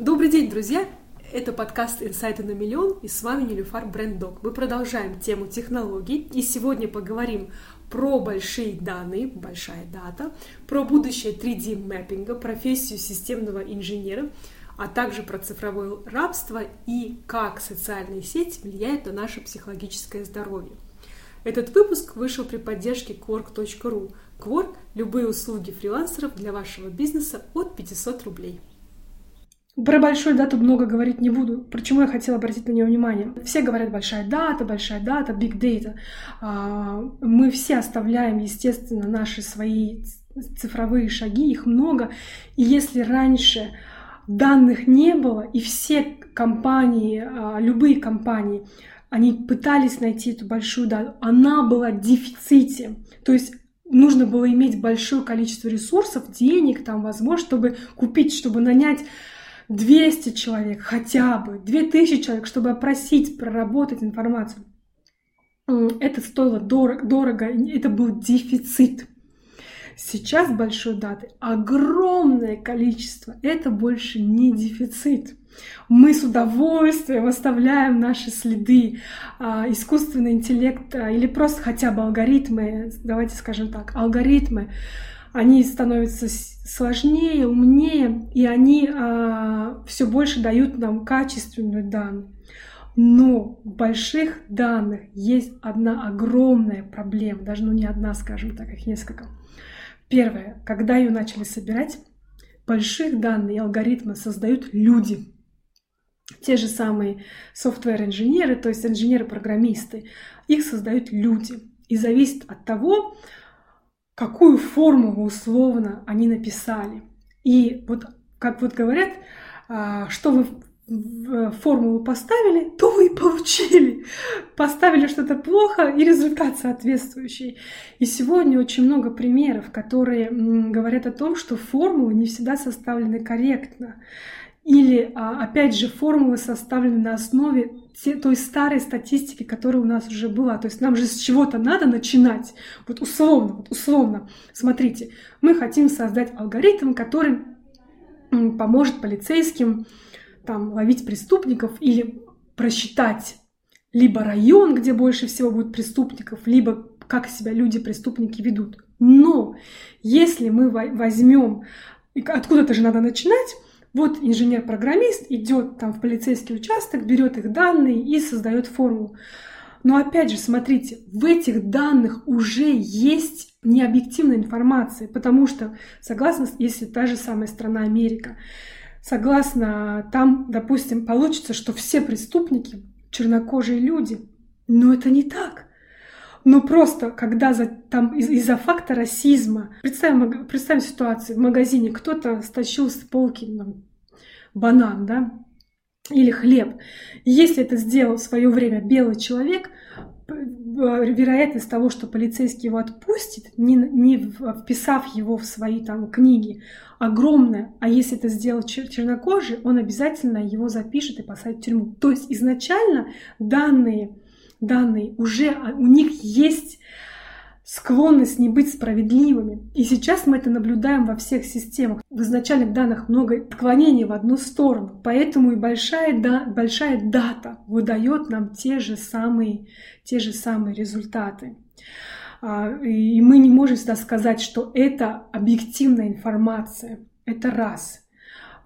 Добрый день, друзья! Это подкаст «Инсайты на миллион» и с вами Нелюфар Бренддог. Мы продолжаем тему технологий и сегодня поговорим про большие данные, большая дата, про будущее 3D-мэппинга, профессию системного инженера, а также про цифровое рабство и как социальные сети влияют на наше психологическое здоровье. Этот выпуск вышел при поддержке Quark.ru. Quark – любые услуги фрилансеров для вашего бизнеса от 500 рублей. Про большую дату много говорить не буду. Почему я хотела обратить на нее внимание? Все говорят большая дата, большая дата, big data. А, мы все оставляем, естественно, наши свои цифровые шаги, их много. И если раньше данных не было, и все компании, а, любые компании, они пытались найти эту большую дату, она была в дефиците. То есть нужно было иметь большое количество ресурсов, денег, там, возможно, чтобы купить, чтобы нанять 200 человек хотя бы, 2000 человек, чтобы опросить, проработать информацию. Это стоило дорого, дорого, это был дефицит. Сейчас большой даты огромное количество, это больше не дефицит. Мы с удовольствием оставляем наши следы, а, искусственный интеллект а, или просто хотя бы алгоритмы, давайте скажем так, алгоритмы они становятся сложнее, умнее, и они а, все больше дают нам качественную данные. Но в больших данных есть одна огромная проблема, даже ну не одна, скажем так, их несколько. Первое, когда ее начали собирать, больших данных и алгоритмы создают люди. Те же самые софтвер-инженеры, то есть инженеры-программисты, их создают люди. И зависит от того, какую формулу условно они написали. И вот, как вот говорят, а, что вы в формулу поставили, то вы и получили. Поставили что-то плохо и результат соответствующий. И сегодня очень много примеров, которые говорят о том, что формулы не всегда составлены корректно. Или, а, опять же, формулы составлены на основе той старой статистики, которая у нас уже была. То есть нам же с чего-то надо начинать. Вот условно, вот условно. Смотрите, мы хотим создать алгоритм, который поможет полицейским там, ловить преступников или просчитать либо район, где больше всего будет преступников, либо как себя люди, преступники ведут. Но если мы возьмем, откуда-то же надо начинать, вот инженер-программист идет там в полицейский участок, берет их данные и создает формулу. Но опять же, смотрите, в этих данных уже есть необъективная информация, потому что, согласно, если та же самая страна Америка, согласно там, допустим, получится, что все преступники чернокожие люди. Но это не так. Но просто, когда за, там из- из-за факта расизма, представим, представим ситуацию, в магазине кто-то стащил с полки там, банан, да, или хлеб. Если это сделал в свое время белый человек, вероятность того, что полицейский его отпустит, не, не вписав его в свои там книги, огромная. А если это сделал чер- чернокожий, он обязательно его запишет и посадит в тюрьму. То есть изначально данные данные, уже у них есть склонность не быть справедливыми. И сейчас мы это наблюдаем во всех системах. В изначальных данных много отклонений в одну сторону. Поэтому и большая, да, большая дата выдает нам те же самые, те же самые результаты. А, и мы не можем всегда сказать, что это объективная информация. Это раз.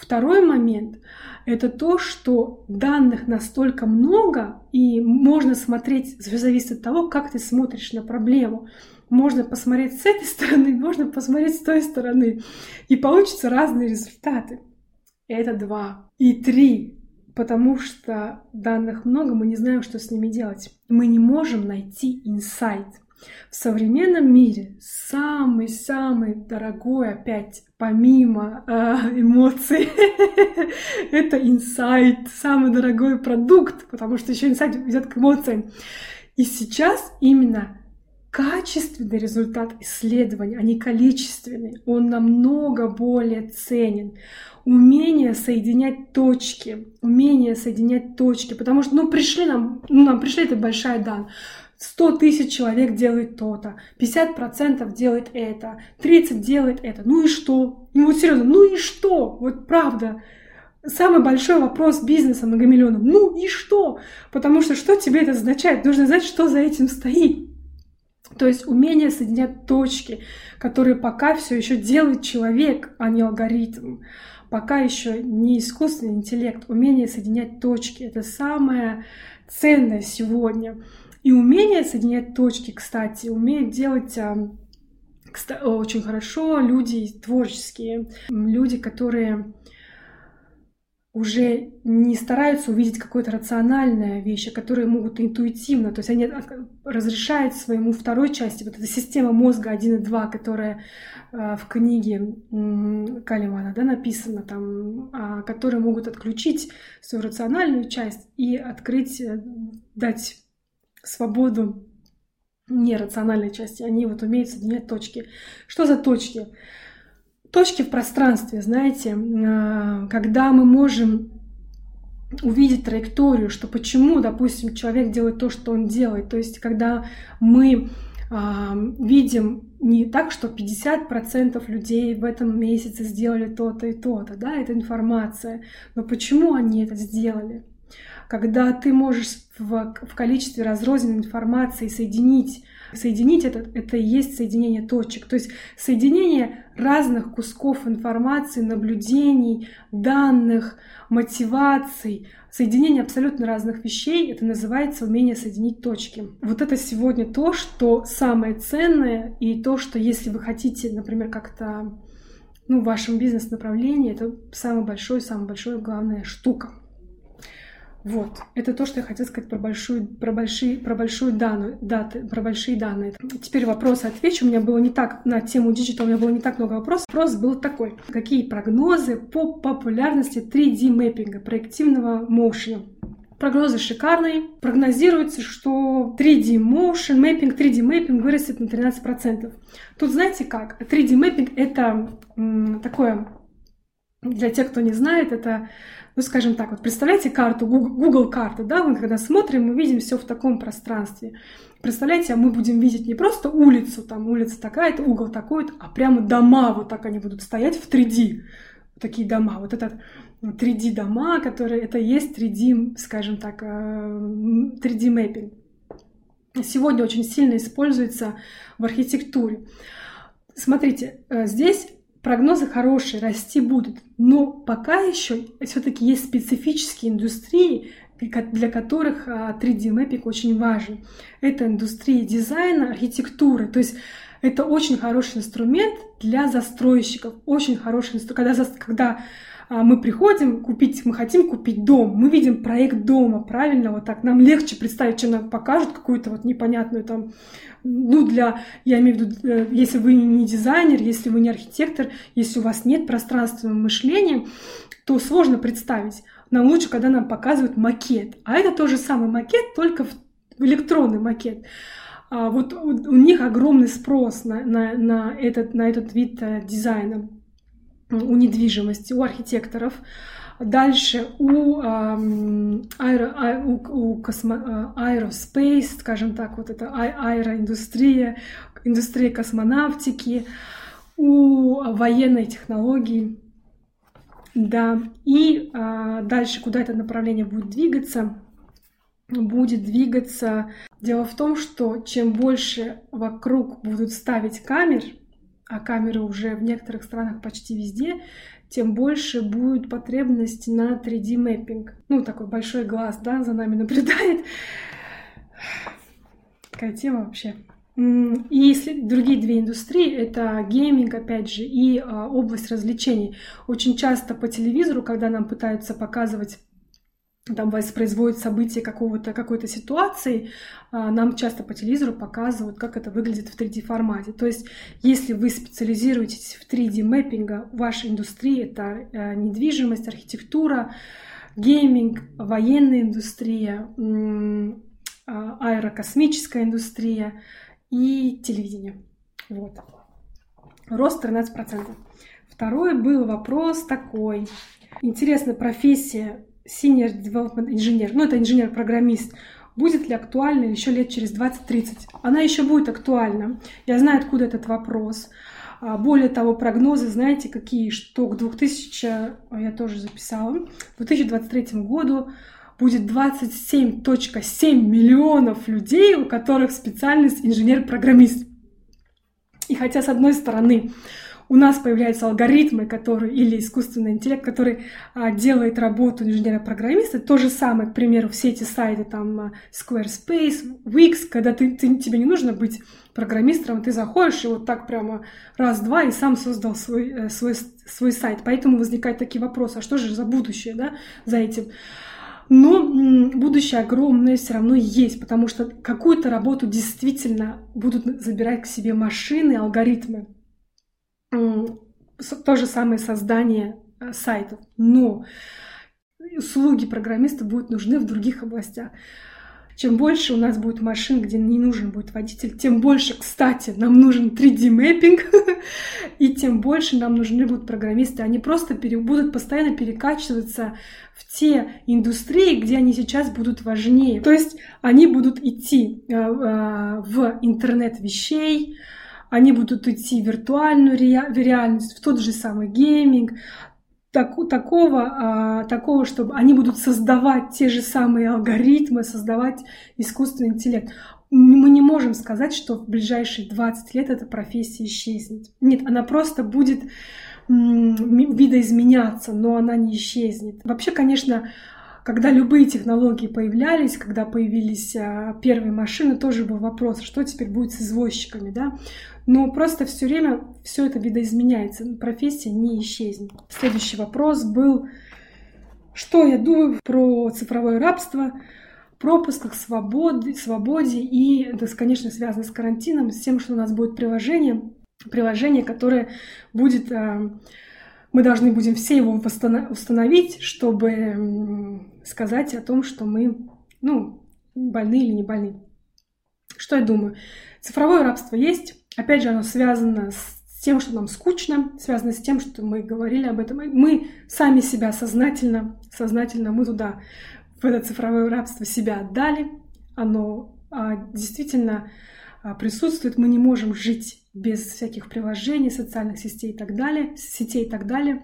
Второй момент — это то, что данных настолько много, и можно смотреть, зависит от того, как ты смотришь на проблему. Можно посмотреть с этой стороны, можно посмотреть с той стороны, и получатся разные результаты. Это два. И три, потому что данных много, мы не знаем, что с ними делать. Мы не можем найти инсайт. В современном мире самый-самый дорогой, опять, помимо э, эмоций, это инсайт, самый дорогой продукт, потому что еще инсайт ведет к эмоциям. И сейчас именно качественный результат исследования, а не количественный, он намного более ценен. Умение соединять точки, умение соединять точки, потому что, ну, пришли нам, ну, нам пришли, это большая дан. 100 тысяч человек делает то-то, 50% делает это, 30 делает это. Ну и что? Ну вот серьезно, ну и что? Вот правда. самый большой вопрос бизнеса многомиллионов. Ну и что? Потому что что тебе это означает? Нужно знать, что за этим стоит. То есть умение соединять точки, которые пока все еще делает человек, а не алгоритм. Пока еще не искусственный интеллект. Умение соединять точки — это самое ценное сегодня. И умение соединять точки, кстати, умеют делать а, очень хорошо люди творческие, люди, которые уже не стараются увидеть какое-то рациональное вещь, а которые могут интуитивно, то есть они разрешают своему второй части, вот эта система мозга 1 и 2, которая э, в книге Калимана да, написана, там, э, которые могут отключить свою рациональную часть и открыть, э, дать свободу нерациональной части. Они вот умеют соединять точки. Что за точки? точки в пространстве, знаете, а, когда мы можем увидеть траекторию, что почему, допустим, человек делает то, что он делает. То есть, когда мы а, видим не так, что 50% людей в этом месяце сделали то-то и то-то, да, это информация, но почему они это сделали? Когда ты можешь в, в количестве разрозненной информации соединить Соединить это, это и есть соединение точек. То есть соединение разных кусков информации, наблюдений, данных, мотиваций, соединение абсолютно разных вещей, это называется умение соединить точки. Вот это сегодня то, что самое ценное, и то, что если вы хотите, например, как-то ну, в вашем бизнес-направлении, это самая большая, самая большая главная штука. Вот, это то, что я хотела сказать про большую, про большие, про большую данную, даты, про большие данные. Теперь вопросы отвечу. У меня было не так на тему digital, у меня было не так много вопросов. Вопрос был такой: какие прогнозы по популярности 3D mapping а, проективного motion а? Прогнозы шикарные. Прогнозируется, что 3D motion, mapping, 3D mapping вырастет на 13%. Тут знаете как? 3D mapping это м, такое, для тех, кто не знает, это ну, скажем так, вот представляете карту, Google, карты, да, мы когда смотрим, мы видим все в таком пространстве. Представляете, а мы будем видеть не просто улицу, там улица такая-то, угол такой-то, а прямо дома, вот так они будут стоять в 3D. Такие дома. Вот этот 3D дома, которые, это есть 3D, скажем так, 3D э, мэппинг. Сегодня очень сильно используется в архитектуре. Смотрите, э, здесь прогнозы хорошие, расти будут. Но пока еще все-таки есть специфические индустрии, для которых 3D-мэппинг очень важен. Это индустрия дизайна, архитектуры. То есть это очень хороший инструмент для застройщиков. Очень хороший инструмент. Когда, когда а, мы приходим купить, мы хотим купить дом, мы видим проект дома, правильно, вот так, нам легче представить, чем нам покажут какую-то вот непонятную там, ну, для, я имею в виду, э, если вы не дизайнер, если вы не архитектор, если у вас нет пространственного мышления, то сложно представить. Нам лучше, когда нам показывают макет. А это тоже самый макет, только в электронный макет. А вот у, у них огромный спрос на, на, на, этот, на этот вид э, дизайна у недвижимости, у архитекторов. Дальше у, э, аэро, а, у, у космо, э, аэроспейс, скажем так, вот это а, аэроиндустрия, индустрия космонавтики, у военной технологии. Да, и э, дальше куда это направление будет двигаться? Будет двигаться. Дело в том, что чем больше вокруг будут ставить камер, а камеры уже в некоторых странах почти везде, тем больше будет потребность на 3D мэппинг. Ну, такой большой глаз, да, за нами наблюдает. Такая тема вообще. И другие две индустрии, это гейминг, опять же, и а, область развлечений. Очень часто по телевизору, когда нам пытаются показывать там воспроизводит события какого-то, какой-то ситуации, а, нам часто по телевизору показывают, как это выглядит в 3D формате. То есть, если вы специализируетесь в 3D мэппинга, ваша индустрия — это э, недвижимость, архитектура, гейминг, военная индустрия, а, аэрокосмическая индустрия и телевидение. Вот. Рост 13%. Второй был вопрос такой. Интересная профессия senior development инженер, ну это инженер-программист, будет ли актуальна еще лет через 20-30? Она еще будет актуальна. Я знаю, откуда этот вопрос. А более того, прогнозы, знаете, какие, что к 2000, я тоже записала, к 2023 году будет 27.7 миллионов людей, у которых специальность инженер-программист. И хотя, с одной стороны, у нас появляются алгоритмы, которые, или искусственный интеллект, который а, делает работу инженера-программиста. То же самое, к примеру, все эти сайты, там, а, Squarespace, Wix, когда ты, ты, тебе не нужно быть программистом, ты заходишь и вот так прямо раз-два и сам создал свой, э, свой, свой сайт. Поэтому возникают такие вопросы, а что же за будущее, да, за этим? Но будущее огромное все равно есть, потому что какую-то работу действительно будут забирать к себе машины, алгоритмы. То же самое создание э, сайтов. Но услуги программиста будут нужны в других областях. Чем больше у нас будет машин, где не нужен будет водитель, тем больше, кстати, нам нужен 3D-мэппинг, и тем больше нам нужны будут программисты. Они просто пере, будут постоянно перекачиваться в те индустрии, где они сейчас будут важнее. То есть они будут идти э, э, в интернет вещей, они будут идти в виртуальную реальность, в тот же самый гейминг, так, такого, а, такого, чтобы они будут создавать те же самые алгоритмы, создавать искусственный интеллект. Мы не можем сказать, что в ближайшие 20 лет эта профессия исчезнет. Нет, она просто будет видоизменяться, но она не исчезнет. Вообще, конечно, когда любые технологии появлялись, когда появились а, первые машины, тоже был вопрос, что теперь будет с извозчиками, да? Но просто все время все это видоизменяется, профессия не исчезнет. Следующий вопрос был, что я думаю про цифровое рабство, пропусках, свободе, свободе и это, конечно, связано с карантином, с тем, что у нас будет приложение, приложение, которое будет а, мы должны будем все его установить, чтобы сказать о том, что мы, ну, больны или не больны. Что я думаю? Цифровое рабство есть. Опять же, оно связано с тем, что нам скучно, связано с тем, что мы говорили об этом. Мы сами себя сознательно, сознательно мы туда, в это цифровое рабство себя отдали. Оно а, действительно присутствует. Мы не можем жить без всяких приложений, социальных сетей и так далее, сетей и так далее.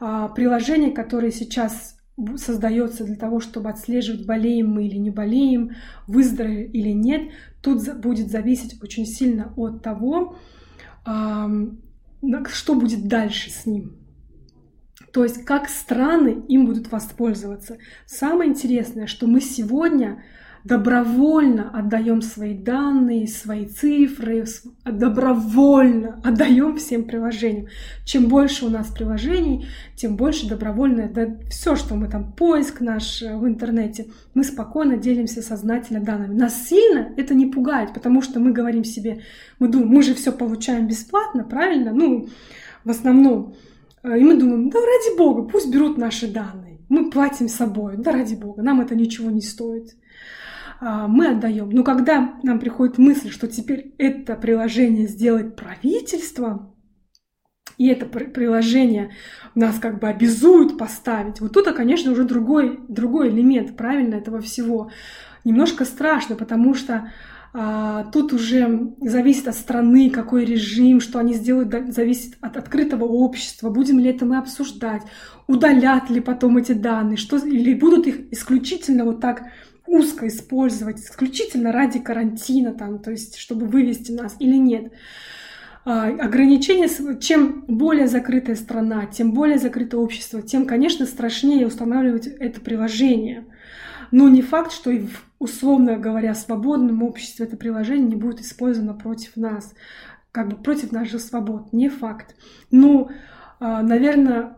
А, приложение, которое сейчас создается для того, чтобы отслеживать, болеем мы или не болеем, выздоровели или нет, тут будет зависеть очень сильно от того, что будет дальше с ним. То есть как страны им будут воспользоваться. Самое интересное, что мы сегодня добровольно отдаем свои данные, свои цифры, добровольно отдаем всем приложениям. Чем больше у нас приложений, тем больше добровольно, да, все, что мы там, поиск наш э, в интернете, мы спокойно делимся сознательно данными. Нас сильно это не пугает, потому что мы говорим себе, мы думаем, мы же все получаем бесплатно, правильно? Ну, в основном. Э, и мы думаем, да ради бога, пусть берут наши данные. Мы платим собой, да ради бога, нам это ничего не стоит. А, мы отдаем. Но когда нам приходит мысль, что теперь это приложение сделает правительство, и это приложение нас как бы обязует поставить, вот тут, конечно, уже другой, другой элемент, правильно, этого всего. Немножко страшно, потому что а, тут уже зависит от страны, какой режим, что они сделают, зависит от открытого общества, будем ли это мы обсуждать, удалят ли потом эти данные, что, или будут их исключительно вот так узко использовать исключительно ради карантина, там, то есть чтобы вывести нас или нет. А, ограничения, чем более закрытая страна, тем более закрытое общество, тем, конечно, страшнее устанавливать это приложение. Но не факт, что и в, условно говоря, свободном обществе это приложение не будет использовано против нас, как бы против наших свобод. Не факт. Но, а, наверное,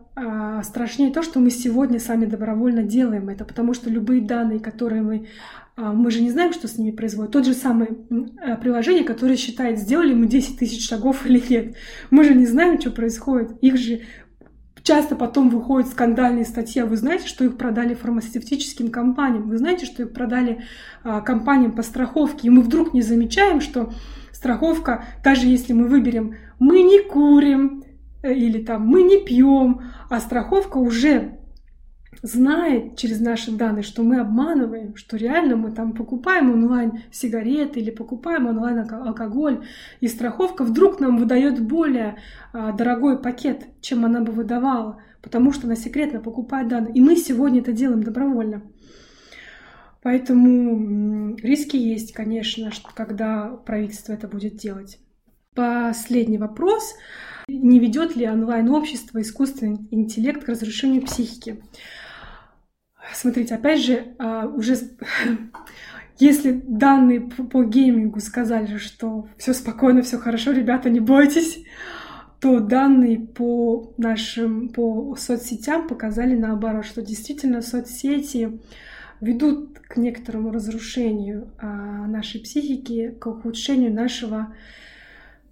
страшнее то, что мы сегодня сами добровольно делаем это, потому что любые данные, которые мы... А, мы же не знаем, что с ними производит. Тот же самый э, приложение, которое считает, сделали мы 10 тысяч шагов или нет. Мы же не знаем, что происходит. Их же часто потом выходят скандальные статьи. А вы знаете, что их продали фармацевтическим компаниям? Вы знаете, что их продали а, компаниям по страховке? И мы вдруг не замечаем, что страховка, даже если мы выберем «мы не курим», или там мы не пьем, а страховка уже знает через наши данные, что мы обманываем, что реально мы там покупаем онлайн сигареты или покупаем онлайн алкоголь, и страховка вдруг нам выдает более а, дорогой пакет, чем она бы выдавала, потому что она секретно покупает данные. И мы сегодня это делаем добровольно. Поэтому риски есть, конечно, когда правительство это будет делать. Последний вопрос. Не ведет ли онлайн-общество искусственный интеллект к разрушению психики? Смотрите, опять же, а, уже если данные по геймингу сказали, что все спокойно, все хорошо, ребята, не бойтесь, то данные по нашим по соцсетям показали наоборот, что действительно соцсети ведут к некоторому разрушению а, нашей психики, к ухудшению нашего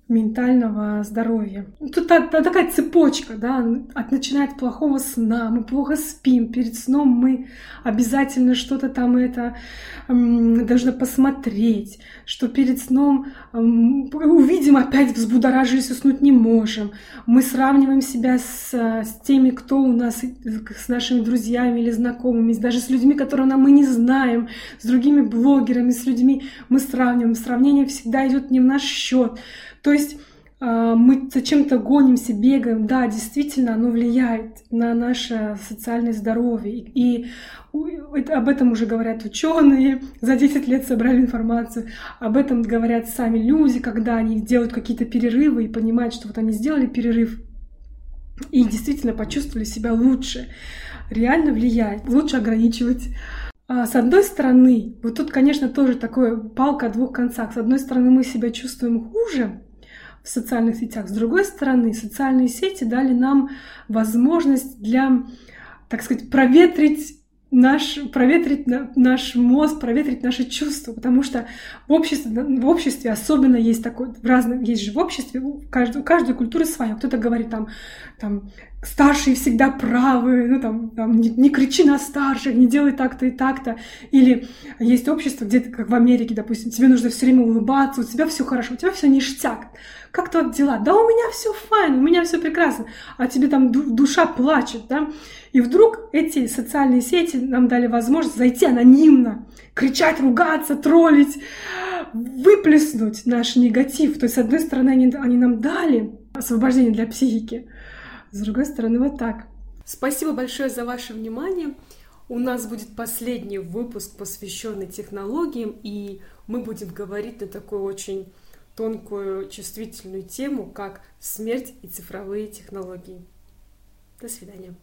ментального здоровья. Тут такая цепочка, да, от начиная от плохого сна, мы плохо спим, перед сном мы обязательно что-то там это эм, должны посмотреть, что перед сном эм, увидим опять взбудоражились, уснуть не можем. Мы сравниваем себя с, с теми, кто у нас, с нашими друзьями или знакомыми, даже с людьми, которые нам мы не знаем, с другими блогерами, с людьми мы сравниваем. Сравнение всегда идет не в наш счет. То есть а, мы зачем-то гонимся, бегаем, да, действительно, оно влияет на наше социальное здоровье. И об этом уже говорят ученые, за 10 лет собрали информацию, об этом говорят сами люди, когда они делают какие-то перерывы и понимают, что вот они сделали перерыв и действительно почувствовали себя лучше. Реально влияет, лучше ограничивать а, с одной стороны, вот тут, конечно, тоже такое палка о двух концах. С одной стороны, мы себя чувствуем хуже, в социальных сетях. С другой стороны, социальные сети дали нам возможность для, так сказать, проветрить наш, проветрить наш мозг, проветрить наши чувства, потому что в обществе, в обществе особенно есть такой, в разных, есть же в обществе, у каждой, у каждой культуры своя. Кто-то говорит там, там, старшие всегда правы, ну там, там не, не кричи на старших, не делай так-то и так-то. Или есть общество, где как в Америке, допустим, тебе нужно все время улыбаться, у тебя все хорошо, у тебя все ништяк. Как то дела? Да у меня все файн, все прекрасно. А тебе там душа плачет, да? И вдруг эти социальные сети нам дали возможность зайти анонимно, кричать, ругаться, троллить, выплеснуть наш негатив. То есть, с одной стороны, они, они нам дали освобождение для психики, с другой стороны, вот так. Спасибо большое за ваше внимание. У нас будет последний выпуск, посвященный технологиям, и мы будем говорить на такую очень тонкую, чувствительную тему, как смерть и цифровые технологии. До свидания.